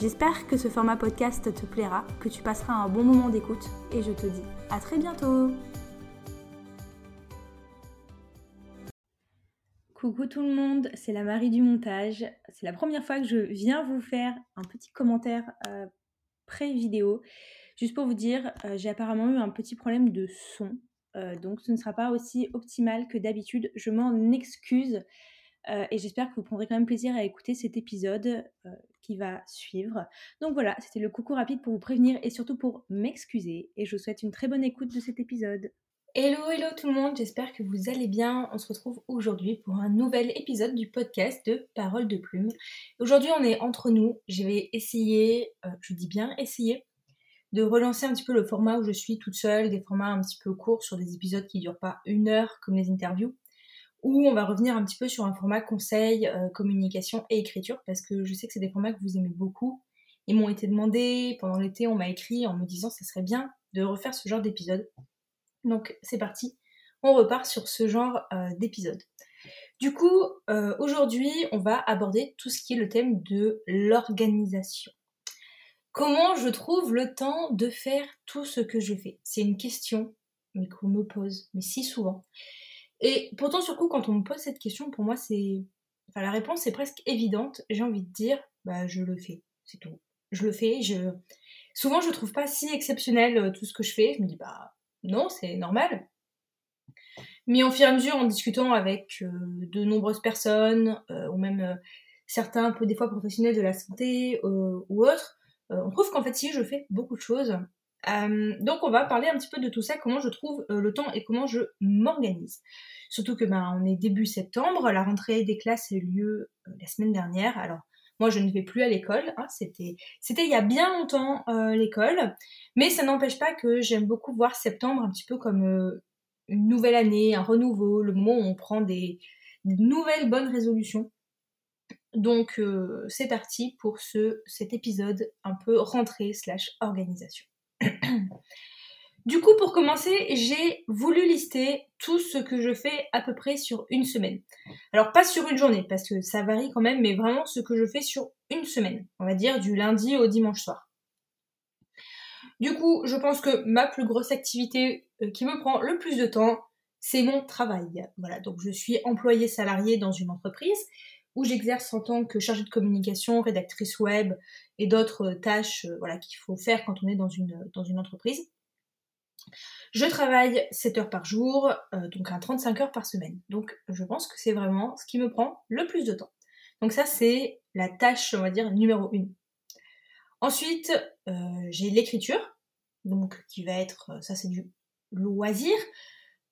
J'espère que ce format podcast te plaira, que tu passeras un bon moment d'écoute et je te dis à très bientôt Coucou tout le monde, c'est la Marie du montage. C'est la première fois que je viens vous faire un petit commentaire euh, pré-vidéo. Juste pour vous dire, euh, j'ai apparemment eu un petit problème de son, euh, donc ce ne sera pas aussi optimal que d'habitude. Je m'en excuse. Euh, et j'espère que vous prendrez quand même plaisir à écouter cet épisode euh, qui va suivre. Donc voilà, c'était le coucou rapide pour vous prévenir et surtout pour m'excuser. Et je vous souhaite une très bonne écoute de cet épisode. Hello, hello tout le monde, j'espère que vous allez bien. On se retrouve aujourd'hui pour un nouvel épisode du podcast de Parole de Plume. Aujourd'hui, on est entre nous. Je vais essayer, euh, je dis bien essayer, de relancer un petit peu le format où je suis toute seule, des formats un petit peu courts sur des épisodes qui durent pas une heure comme les interviews où on va revenir un petit peu sur un format conseil, euh, communication et écriture, parce que je sais que c'est des formats que vous aimez beaucoup. Ils m'ont été demandés, pendant l'été, on m'a écrit en me disant que ce serait bien de refaire ce genre d'épisode. Donc c'est parti, on repart sur ce genre euh, d'épisode. Du coup, euh, aujourd'hui, on va aborder tout ce qui est le thème de l'organisation. Comment je trouve le temps de faire tout ce que je fais? C'est une question, qu'on me pose, mais si souvent. Et pourtant, sur coup, quand on me pose cette question, pour moi, c'est. Enfin, la réponse est presque évidente. J'ai envie de dire, bah, je le fais. C'est tout. Je le fais. Je... Souvent, je trouve pas si exceptionnel euh, tout ce que je fais. Je me dis, bah, non, c'est normal. Mais au fur et à mesure, en discutant avec euh, de nombreuses personnes, euh, ou même certains, peu des fois professionnels de la santé ou autres, on trouve qu'en fait, si je fais beaucoup de choses, euh, donc on va parler un petit peu de tout ça, comment je trouve euh, le temps et comment je m'organise. Surtout que ben on est début septembre, la rentrée des classes a eu lieu euh, la semaine dernière. Alors moi je ne vais plus à l'école, hein, c'était c'était il y a bien longtemps l'école, mais ça n'empêche pas que j'aime beaucoup voir septembre un petit peu comme une nouvelle année, un renouveau, le moment où on prend des, des nouvelles bonnes résolutions. Donc c'est parti pour ce cet épisode un peu rentrée slash organisation. Du coup, pour commencer, j'ai voulu lister tout ce que je fais à peu près sur une semaine. Alors, pas sur une journée, parce que ça varie quand même, mais vraiment ce que je fais sur une semaine. On va dire du lundi au dimanche soir. Du coup, je pense que ma plus grosse activité euh, qui me prend le plus de temps, c'est mon travail. Voilà, donc je suis employée salariée dans une entreprise où j'exerce en tant que chargée de communication, rédactrice web et d'autres tâches euh, voilà, qu'il faut faire quand on est dans une, dans une entreprise. Je travaille 7 heures par jour, euh, donc à 35 heures par semaine. Donc je pense que c'est vraiment ce qui me prend le plus de temps. Donc ça c'est la tâche, on va dire, numéro 1. Ensuite, euh, j'ai l'écriture, donc qui va être, ça c'est du loisir.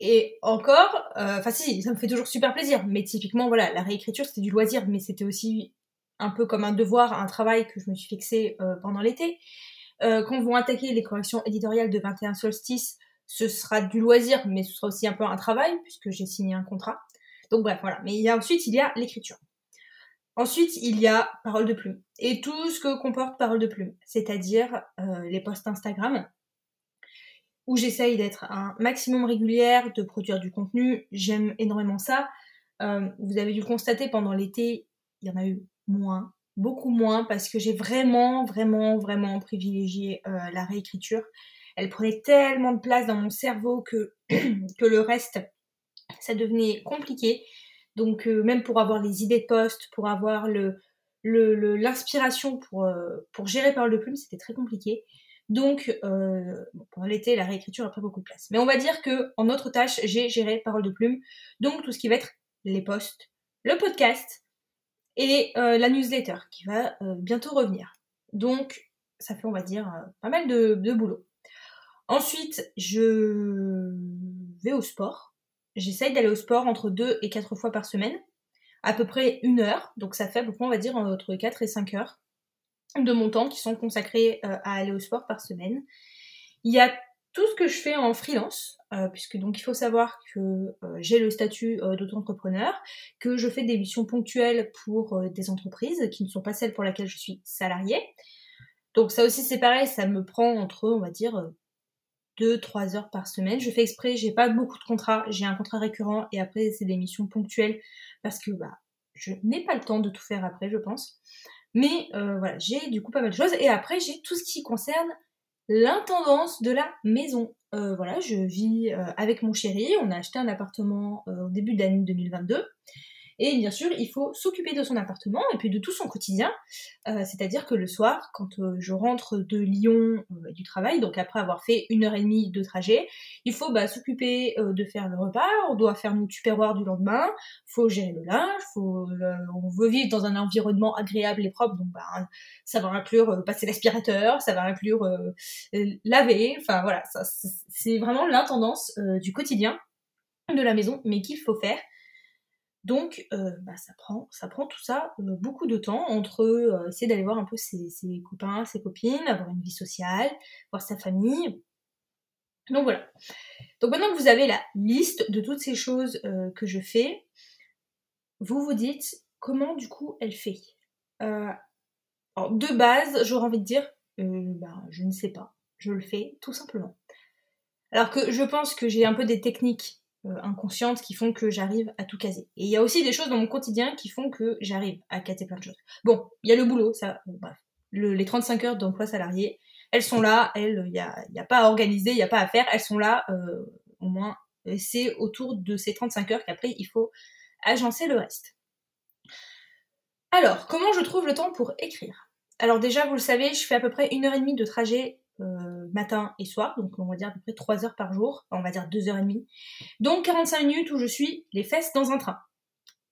Et encore, euh, enfin si, ça me fait toujours super plaisir. Mais typiquement, voilà, la réécriture, c'était du loisir, mais c'était aussi un peu comme un devoir, un travail que je me suis fixé euh, pendant l'été. Euh, quand vont attaquer les corrections éditoriales de 21 solstice, ce sera du loisir, mais ce sera aussi un peu un travail, puisque j'ai signé un contrat. Donc bref, voilà. Mais il y a, ensuite, il y a l'écriture. Ensuite, il y a parole de plume. Et tout ce que comporte parole de plume, c'est-à-dire les posts Instagram, où j'essaye d'être un maximum régulière, de produire du contenu. J'aime énormément ça. Euh, vous avez dû constater pendant l'été, il y en a eu moins, beaucoup moins, parce que j'ai vraiment, vraiment, vraiment privilégié euh, la réécriture. Elle prenait tellement de place dans mon cerveau que, que le reste, ça devenait compliqué. Donc euh, même pour avoir les idées de poste, pour avoir l'inspiration pour, pour gérer par le plume, c'était très compliqué. Donc, euh, pendant l'été, la réécriture a pris beaucoup de place. Mais on va dire que en autre tâche, j'ai géré Parole de Plume, donc tout ce qui va être les posts, le podcast et euh, la newsletter qui va euh, bientôt revenir. Donc, ça fait, on va dire, pas mal de, boulot. Ensuite, je vais au sport. J'essaye d'aller au sport entre 2 et 4 fois par semaine, à peu près une heure. Donc ça fait on va dire, entre 4 et 5 heures de mon temps qui sont consacrés euh, à aller au sport par semaine. Il y a tout ce que je fais en freelance, euh, puisque donc il faut savoir que euh, j'ai le statut d'auto-entrepreneur, que je fais des missions ponctuelles pour des entreprises qui ne sont pas celles pour lesquelles je suis salariée. Donc ça aussi c'est pareil, ça me prend entre, on va dire, 2-3 heures par semaine. Je fais exprès, j'ai pas beaucoup de contrats, j'ai un contrat récurrent et après c'est des missions ponctuelles parce que bah je n'ai pas le temps de tout faire après, je pense. Mais euh, voilà, j'ai du coup pas mal de choses. Et après, j'ai tout ce qui concerne l'intendance de la maison. Euh, voilà, je vis euh, avec mon chéri. On a acheté un appartement au début de l'année 2022. Et bien sûr, il faut s'occuper de son appartement et puis de tout son quotidien. Euh, c'est-à-dire que le soir, quand euh, je rentre de Lyon euh, du travail, donc après avoir fait une heure et demie de trajet, il faut bah, s'occuper de faire le repas, on doit faire notre tupperware du lendemain, faut gérer le linge, on veut vivre dans un environnement agréable et propre, donc bah, ça va inclure passer l'aspirateur, ça va inclure laver, enfin voilà, c'est vraiment l'intendance du quotidien de la maison, mais qu'il faut faire donc, euh, bah, ça, prend, tout ça euh, beaucoup de temps entre euh, essayer d'aller voir un peu ses, copains, ses copines, avoir une vie sociale, voir sa famille. Donc voilà. Donc maintenant que vous avez la liste de toutes ces choses que je fais, vous vous dites comment du coup elle fait. alors de base, j'aurais envie de dire, bah, je ne sais pas, je le fais tout simplement. Alors que je pense que j'ai un peu des techniques inconscientes qui font que j'arrive à tout caser. Et il y a aussi des choses dans mon quotidien qui font que j'arrive à caser plein de choses. Bon, il y a le boulot, ça, bref. les 35 heures d'emploi salarié, elles sont là, elles, il n'y a, pas à organiser, il n'y a pas à faire, elles sont là, euh, au moins, c'est autour de ces 35 heures qu'après, il faut agencer le reste. Alors, comment je trouve le temps pour écrire? Alors déjà, vous le savez, je fais à peu près une heure et demie de trajet euh, matin et soir, donc on va dire à peu près 3 heures par jour, on va dire 2 heures et demie. Donc 45 minutes où je suis les fesses dans un train.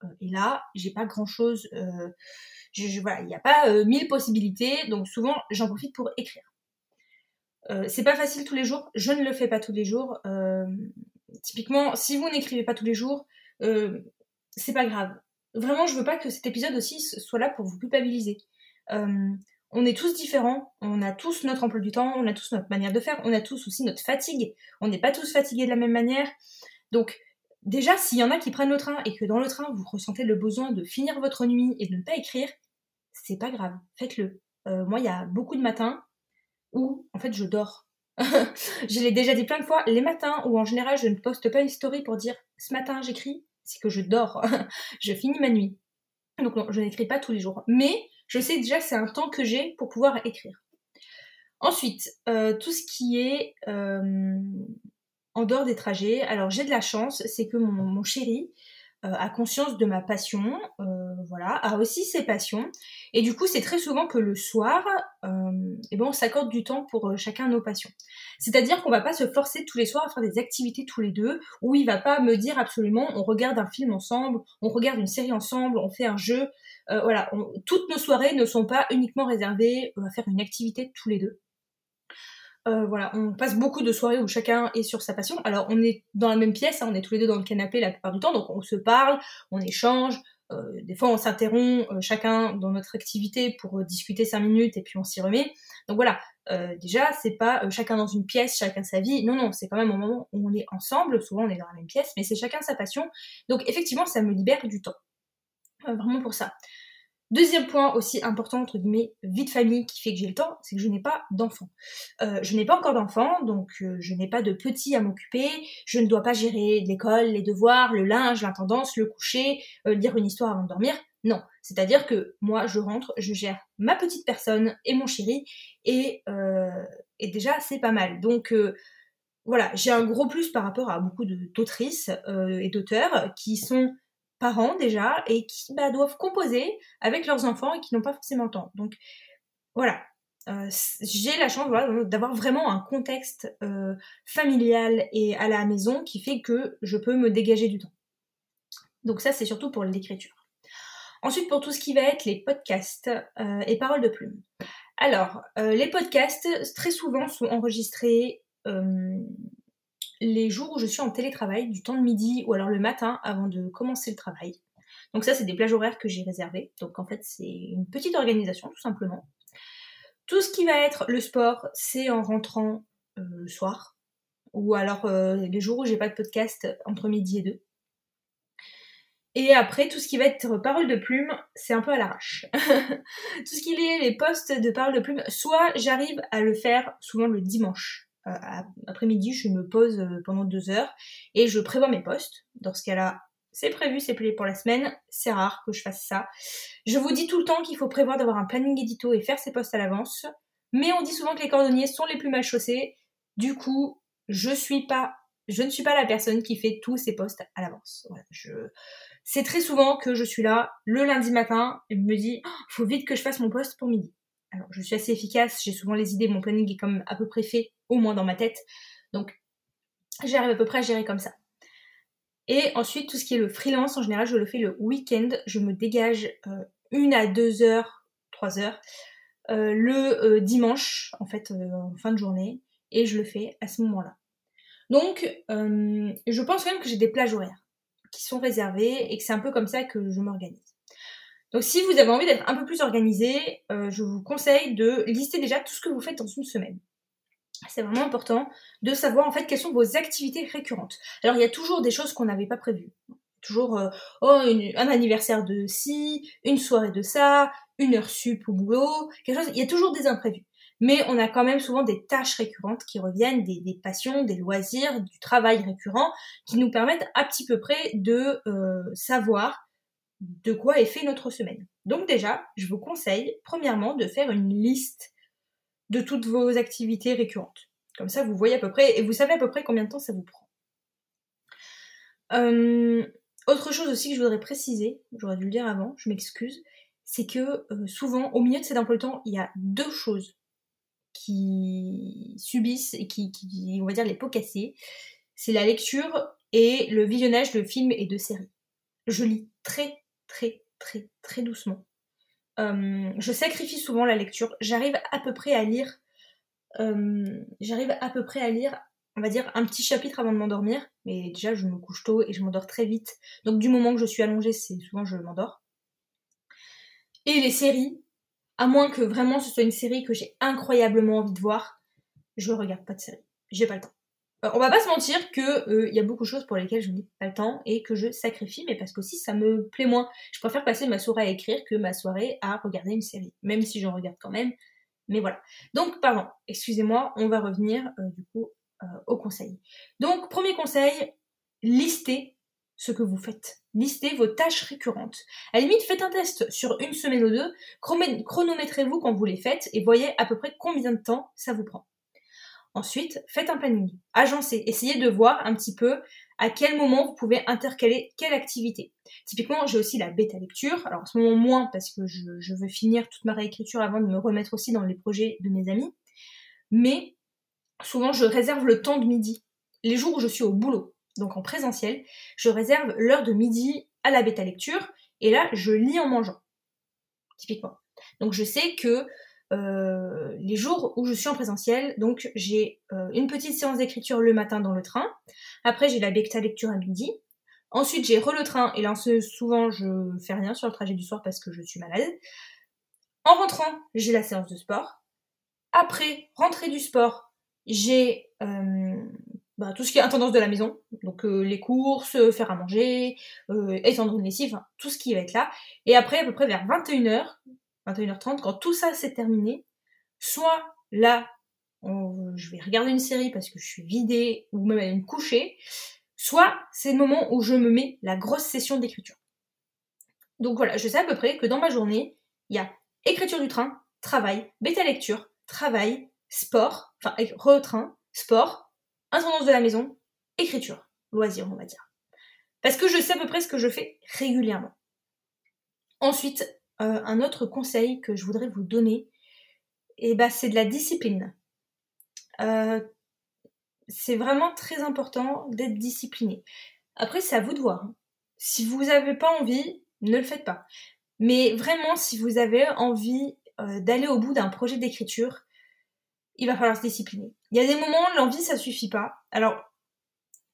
Euh, et là, j'ai pas grand chose, euh, il n'y a pas mille possibilités, donc souvent j'en profite pour écrire. c'est pas facile tous les jours, je ne le fais pas tous les jours. typiquement, si vous n'écrivez pas tous les jours, c'est pas grave. Vraiment, je veux pas que cet épisode aussi soit là pour vous culpabiliser on est tous différents, on a tous notre emploi du temps, on a tous notre manière de faire, on a tous aussi notre fatigue. On n'est pas tous fatigués de la même manière. Donc, déjà, s'il y en a qui prennent le train et que dans le train, vous ressentez le besoin de finir votre nuit et de ne pas écrire, c'est pas grave, faites-le. Euh, moi, il y a beaucoup de matins où, en fait, je dors. je l'ai déjà dit plein de fois, les matins où en général je ne poste pas une story pour dire ce matin j'écris, c'est que je dors. je finis ma nuit. Donc je n'écris pas tous les jours. Mais je sais déjà que c'est un temps que j'ai pour pouvoir écrire. Ensuite, euh, tout ce qui est euh, en dehors des trajets, alors j'ai de la chance, c'est que mon, chéri euh, a conscience de ma passion, voilà, a aussi ses passions, et du coup c'est très souvent que le soir, eh ben, on s'accorde du temps pour chacun nos passions. C'est-à-dire qu'on va pas se forcer tous les soirs à faire des activités tous les deux, où il va pas me dire absolument on regarde un film ensemble, on regarde une série ensemble, on fait un jeu, euh, voilà, toutes nos soirées ne sont pas uniquement réservées à faire une activité tous les deux. Euh, voilà, on passe beaucoup de soirées où chacun est sur sa passion. Alors on est dans la même pièce, hein, on est tous les deux dans le canapé la plupart du temps, donc on se parle, on échange. Euh, des fois on s'interrompt chacun dans notre activité pour discuter cinq minutes et puis on s'y remet. Donc voilà, déjà c'est pas chacun dans une pièce, chacun sa vie. Non non, c'est quand même un moment où on est ensemble. Souvent on est dans la même pièce, mais c'est chacun sa passion. Donc effectivement ça me libère du temps. vraiment pour ça. Deuxième point aussi important, entre guillemets, vie de famille qui fait que j'ai le temps, c'est que je n'ai pas d'enfants. Euh, je n'ai pas encore d'enfants, donc euh, je n'ai pas de petits à m'occuper, je ne dois pas gérer l'école, les devoirs, le linge, l'intendance, le coucher, euh, lire une histoire avant de dormir. Non, c'est-à-dire que moi je rentre, je gère ma petite personne et mon chéri, et, et déjà c'est pas mal. Donc voilà, j'ai un gros plus par rapport à beaucoup d'autrices et d'auteurs qui sont parents déjà et qui bah, doivent composer avec leurs enfants et qui n'ont pas forcément le temps. Donc voilà, euh, j'ai la chance d'avoir vraiment un contexte euh, familial et à la maison qui fait que je peux me dégager du temps. Donc ça c'est surtout pour l'écriture. Ensuite pour tout ce qui va être les podcasts euh, et paroles de plume. Alors les podcasts très souvent sont enregistrés les jours où je suis en télétravail, du temps de midi ou alors le matin avant de commencer le travail. Donc ça, c'est des plages horaires que j'ai réservées. Donc en fait, c'est une petite organisation tout simplement. Tout ce qui va être le sport, c'est en rentrant euh, le soir. ou alors les jours où j'ai pas de podcast entre midi et deux. Et après, tout ce qui va être parole de plume, c'est un peu à l'arrache. tout ce qui est les postes de parole de plume, soit j'arrive à le faire souvent le dimanche. Euh, après-midi, je me pose euh, pendant deux heures et je prévois mes postes. Dans ce cas-là, c'est prévu, c'est plié pour la semaine. C'est rare que je fasse ça. Je vous dis tout le temps qu'il faut prévoir d'avoir un planning édito et faire ses postes à l'avance. Mais on dit souvent que les cordonniers sont les plus mal chaussés. Du coup, je suis pas, je ne suis pas la personne qui fait tous ses postes à l'avance. je, c'est très souvent que je suis là le lundi matin et me dis, oh, faut vite que je fasse mon poste pour midi. Alors, je suis assez efficace, j'ai souvent les idées, mon planning est comme à peu près fait, au moins dans ma tête. Donc, j'arrive à peu près à gérer comme ça. Et ensuite, tout ce qui est le freelance, en général, je le fais le week-end. Je me dégage euh, une à deux heures, trois heures, euh, le euh, dimanche, en fait, en fin de journée, et je le fais à ce moment-là. Donc, je pense quand même que j'ai des plages horaires qui sont réservés et que c'est un peu comme ça que je m'organise. Donc si vous avez envie d'être un peu plus organisé, euh, je vous conseille de lister déjà tout ce que vous faites dans une semaine. C'est vraiment important de savoir en fait quelles sont vos activités récurrentes. Alors il y a toujours des choses qu'on n'avait pas prévues. Toujours euh, oh, un anniversaire de ci, une soirée de ça, une heure sup au boulot, quelque chose. Il y a toujours des imprévus mais on a quand même souvent des tâches récurrentes qui reviennent, des, passions, des loisirs, du travail récurrent, qui nous permettent à petit peu près de euh, savoir de quoi est fait notre semaine. Donc déjà, je vous conseille premièrement de faire une liste de toutes vos activités récurrentes. Comme ça, vous voyez à peu près, et vous savez à peu près combien de temps ça vous prend. Euh, autre chose aussi que je voudrais préciser, j'aurais dû le dire avant, je m'excuse, c'est que euh, souvent, au milieu de cet emploi de temps, il y a deux choses qui subissent et qui, on va dire, les pots cassés, c'est la lecture et le visionnage de films et de séries. Je lis très, très, très, très doucement. Euh, je sacrifie souvent la lecture. J'arrive à peu près à lire. Euh, j'arrive à peu près à lire, on va dire, un petit chapitre avant de m'endormir. Mais déjà, je me couche tôt et je m'endors très vite. Donc, du moment que je suis allongée, c'est souvent je m'endors. Et les séries, à moins que vraiment ce soit une série que j'ai incroyablement envie de voir, je regarde pas de série. J'ai pas le temps. Euh, on va pas se mentir que il euh, y a beaucoup de choses pour lesquelles je n'ai pas le temps et que je sacrifie, mais parce qu'aussi ça me plaît moins. Je préfère passer ma soirée à écrire que ma soirée à regarder une série, même si j'en regarde quand même. Mais voilà. Donc, pardon, excusez-moi, on va revenir euh, du coup au conseil. Donc, premier conseil, listez ce que vous faites. Listez vos tâches récurrentes. À la limite, faites un test sur une semaine ou deux, chronométrez-vous quand vous les faites et voyez à peu près combien de temps ça vous prend. Ensuite, faites un planning. Agencez. Essayez de voir un petit peu à quel moment vous pouvez intercaler quelle activité. Typiquement, j'ai aussi la bêta lecture. Alors en ce moment moins parce que je, veux finir toute ma réécriture avant de me remettre aussi dans les projets de mes amis. Mais souvent, je réserve le temps de midi. Les jours où je suis au boulot, donc en présentiel, je réserve l'heure de midi à la bêta lecture et là je lis en mangeant, typiquement. Donc je sais que euh, les jours où je suis en présentiel, donc j'ai euh, une petite séance d'écriture le matin dans le train, après j'ai la bêta lecture à midi, ensuite j'ai re le train et là souvent je fais rien sur le trajet du soir parce que je suis malade. En rentrant, j'ai la séance de sport. Après, rentrée du sport, j'ai euh, bah, tout ce qui est intendance de la maison, donc les courses, faire à manger, euh, étendre une lessive, tout ce qui va être là. Et après, à peu près vers 21h, 21h30, quand tout ça s'est terminé, soit là, je vais regarder une série parce que je suis vidée, ou même aller me coucher, soit c'est le moment où je me mets la grosse session d'écriture. Donc voilà, je sais à peu près que dans ma journée, il y a écriture du train, travail, bêta lecture, travail, sport, enfin re-train, sport, intendance de la maison, écriture, loisir, on va dire. Parce que je sais à peu près ce que je fais régulièrement. Ensuite, euh, un autre conseil que je voudrais vous donner, et eh ben, c'est de la discipline. Euh, c'est vraiment très important d'être discipliné. Après, c'est à vous de voir. Hein. Si vous n'avez pas envie, ne le faites pas. Mais vraiment, si vous avez envie euh, d'aller au bout d'un projet d'écriture, il va falloir se discipliner. Il y a des moments, l'envie, ça suffit pas. Alors,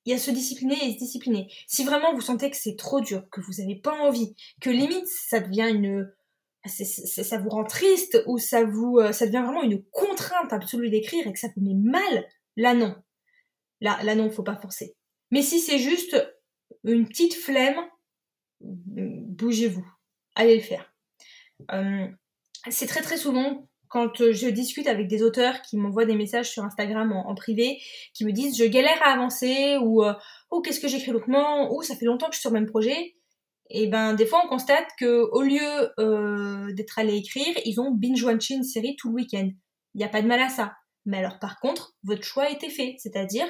il y a se discipliner et se discipliner. Si vraiment vous sentez que c'est trop dur, que vous n'avez pas envie, que limite ça devient une, ça vous rend triste ou ça vous, euh, ça devient vraiment une contrainte absolue d'écrire et que ça vous met mal, là non. là, là non, faut pas forcer. Mais si c'est juste une petite flemme, bougez-vous, allez le faire. Euh, c'est très très souvent quand je discute avec des auteurs qui m'envoient des messages sur Instagram en, privé, qui me disent je galère à avancer ou euh, oh qu'est-ce que j'écris lentement ou ça fait longtemps que je suis sur le même projet. Et ben des fois on constate que au lieu euh, d'être allé écrire, ils ont binge watché une série tout le week-end. Il n'y a pas de mal à ça. Mais alors par contre, votre choix a été fait, c'est-à-dire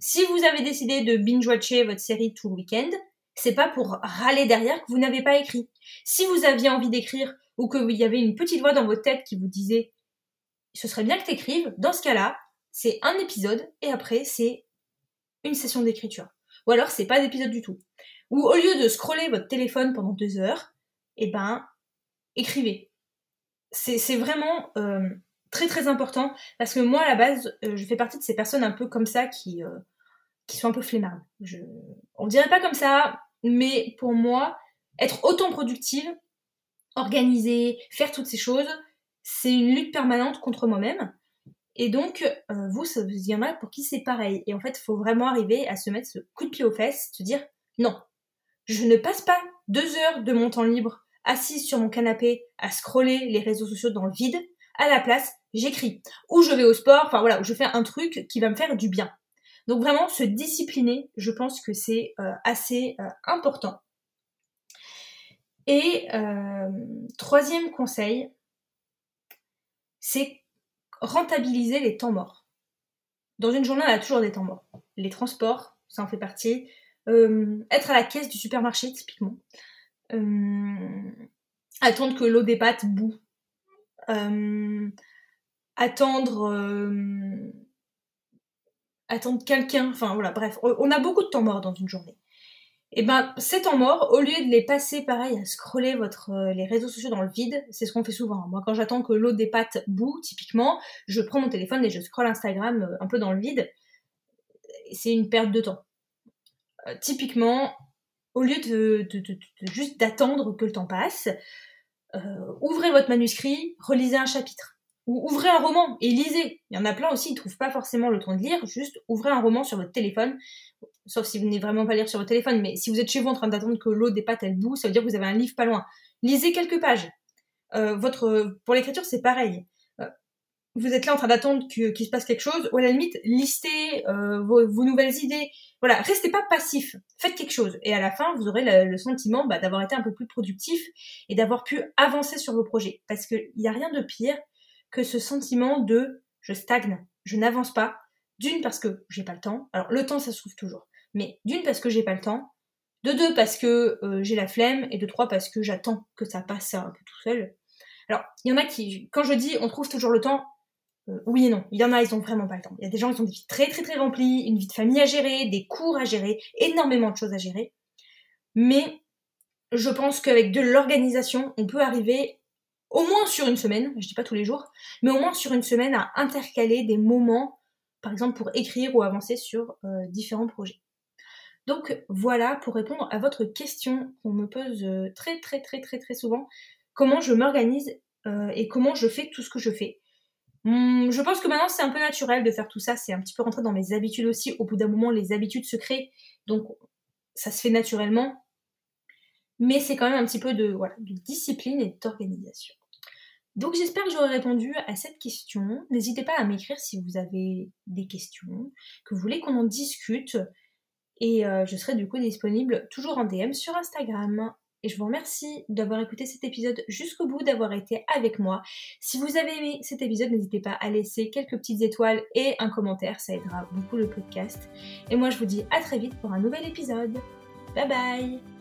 si vous avez décidé de binge-watcher votre série tout le week-end, c'est pas pour râler derrière que vous n'avez pas écrit. Si vous aviez envie d'écrire ou qu'il y avait une petite voix dans votre tête qui vous disait ce serait bien que tu écrives, dans ce cas-là, c'est un épisode et après c'est une session d'écriture. Ou alors c'est pas d'épisode du tout. Ou au lieu de scroller votre téléphone pendant deux heures, eh ben écrivez. C'est vraiment euh, très très important parce que moi à la base euh, je fais partie de ces personnes un peu comme ça qui euh, qui sont un peu flemmardes. Je... On dirait pas comme ça, mais pour moi être autant productive, organiser, faire toutes ces choses, c'est une lutte permanente contre moi-même. Et donc, vous, il y en a pour qui c'est pareil. Et en fait, il faut vraiment arriver à se mettre ce coup de pied aux fesses, se dire non, je ne passe pas deux heures de mon temps libre assise sur mon canapé à scroller les réseaux sociaux dans le vide. À la place, j'écris. Ou je vais au sport, enfin voilà, je fais un truc qui va me faire du bien. Donc vraiment, se discipliner, je pense que c'est euh, assez euh, important. Et euh, troisième conseil, c'est rentabiliser les temps morts. Dans une journée, on a toujours des temps morts. Les transports, ça en fait partie. Être à la caisse du supermarché, typiquement. attendre que l'eau des pâtes boue euh, attendre euh, attendre quelqu'un, enfin voilà, bref, on a beaucoup de temps mort dans une journée. Et eh ben ces temps morts, au lieu de les passer pareil à scroller euh, les réseaux sociaux dans le vide, c'est ce qu'on fait souvent. Moi quand j'attends que l'eau des pâtes boue, typiquement, je prends mon téléphone et je scrolle Instagram un peu dans le vide. C'est une perte de temps. Typiquement, au lieu de juste d'attendre que le temps passe, euh, ouvrez votre manuscrit, relisez un chapitre. Ou ouvrez un roman et lisez. Il y en a plein aussi, ils trouvent pas forcément le temps de lire, juste ouvrez un roman sur votre téléphone, sauf si vous n'êtes vraiment pas lire sur votre téléphone, mais si vous êtes chez vous en train d'attendre que l'eau des pâtes elle boue, ça veut dire que vous avez un livre pas loin. Lisez quelques pages. Euh, votre, pour l'écriture, c'est pareil vous êtes là en train d'attendre qu'il se passe quelque chose, ou à la limite, listez euh, vos, nouvelles idées. Voilà, restez pas passif, faites quelque chose. Et à la fin, vous aurez le, sentiment bah, d'avoir été un peu plus productif et d'avoir pu avancer sur vos projets. Parce qu'il n'y a rien de pire que ce sentiment de je stagne, je n'avance pas. D'une parce que j'ai pas le temps. Alors le temps, ça se trouve toujours. Mais d'une parce que j'ai pas le temps. De deux parce que euh, j'ai la flemme. Et de trois parce que j'attends que ça passe un peu tout seul. Alors, il y en a qui, quand je dis on trouve toujours le temps, oui et non. Il y en a, ils ont vraiment pas le temps. Il y a des gens qui ont des vies très très très remplies, une vie de famille à gérer, des cours à gérer, énormément de choses à gérer. Mais je pense qu'avec de l'organisation, on peut arriver au moins sur une semaine, je dis pas tous les jours, mais au moins sur une semaine à intercaler des moments, par exemple pour écrire ou avancer sur euh, différents projets. Donc voilà pour répondre à votre question qu'on me pose euh, très très très très très souvent, comment je m'organise et comment je fais tout ce que je fais? Hmm, je pense que maintenant c'est un peu naturel de faire tout ça, c'est un petit peu rentré dans mes habitudes aussi. Au bout d'un moment, les habitudes se créent, donc ça se fait naturellement. Mais c'est quand même un petit peu de, voilà, de discipline et d'organisation. Donc j'espère que j'aurai répondu à cette question. N'hésitez pas à m'écrire si vous avez des questions, que vous voulez qu'on en discute. Et euh, je serai du coup disponible toujours en DM sur Instagram et je vous remercie d'avoir écouté cet épisode jusqu'au bout, d'avoir été avec moi. Si vous avez aimé cet épisode, n'hésitez pas à laisser quelques petites étoiles et un commentaire, ça aidera beaucoup le podcast. Et moi je vous dis à très vite pour un nouvel épisode. Bye bye